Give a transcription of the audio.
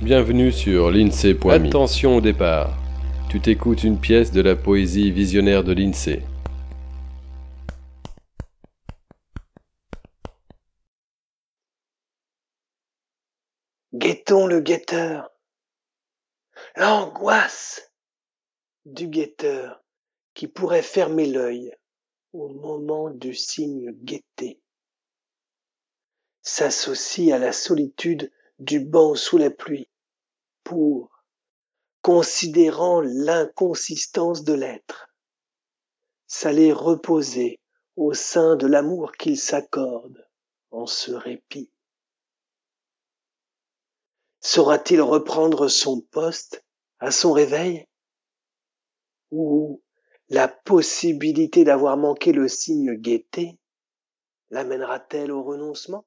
Bienvenue sur l'INSEE.me. Attention au départ. Tu t'écoutes une pièce de la poésie visionnaire de l'INSEE. Guettons le guetteur. L'angoisse du guetteur qui pourrait fermer l'œil au moment du signe guetté s'associe à la solitude du banc sous la pluie pour, considérant l'inconsistance de l'être, s'aller reposer au sein de l'amour qu'il s'accorde en ce répit. Saura-t-il reprendre son poste à son réveil Ou la possibilité d'avoir manqué le signe gaieté l'amènera-t-elle au renoncement?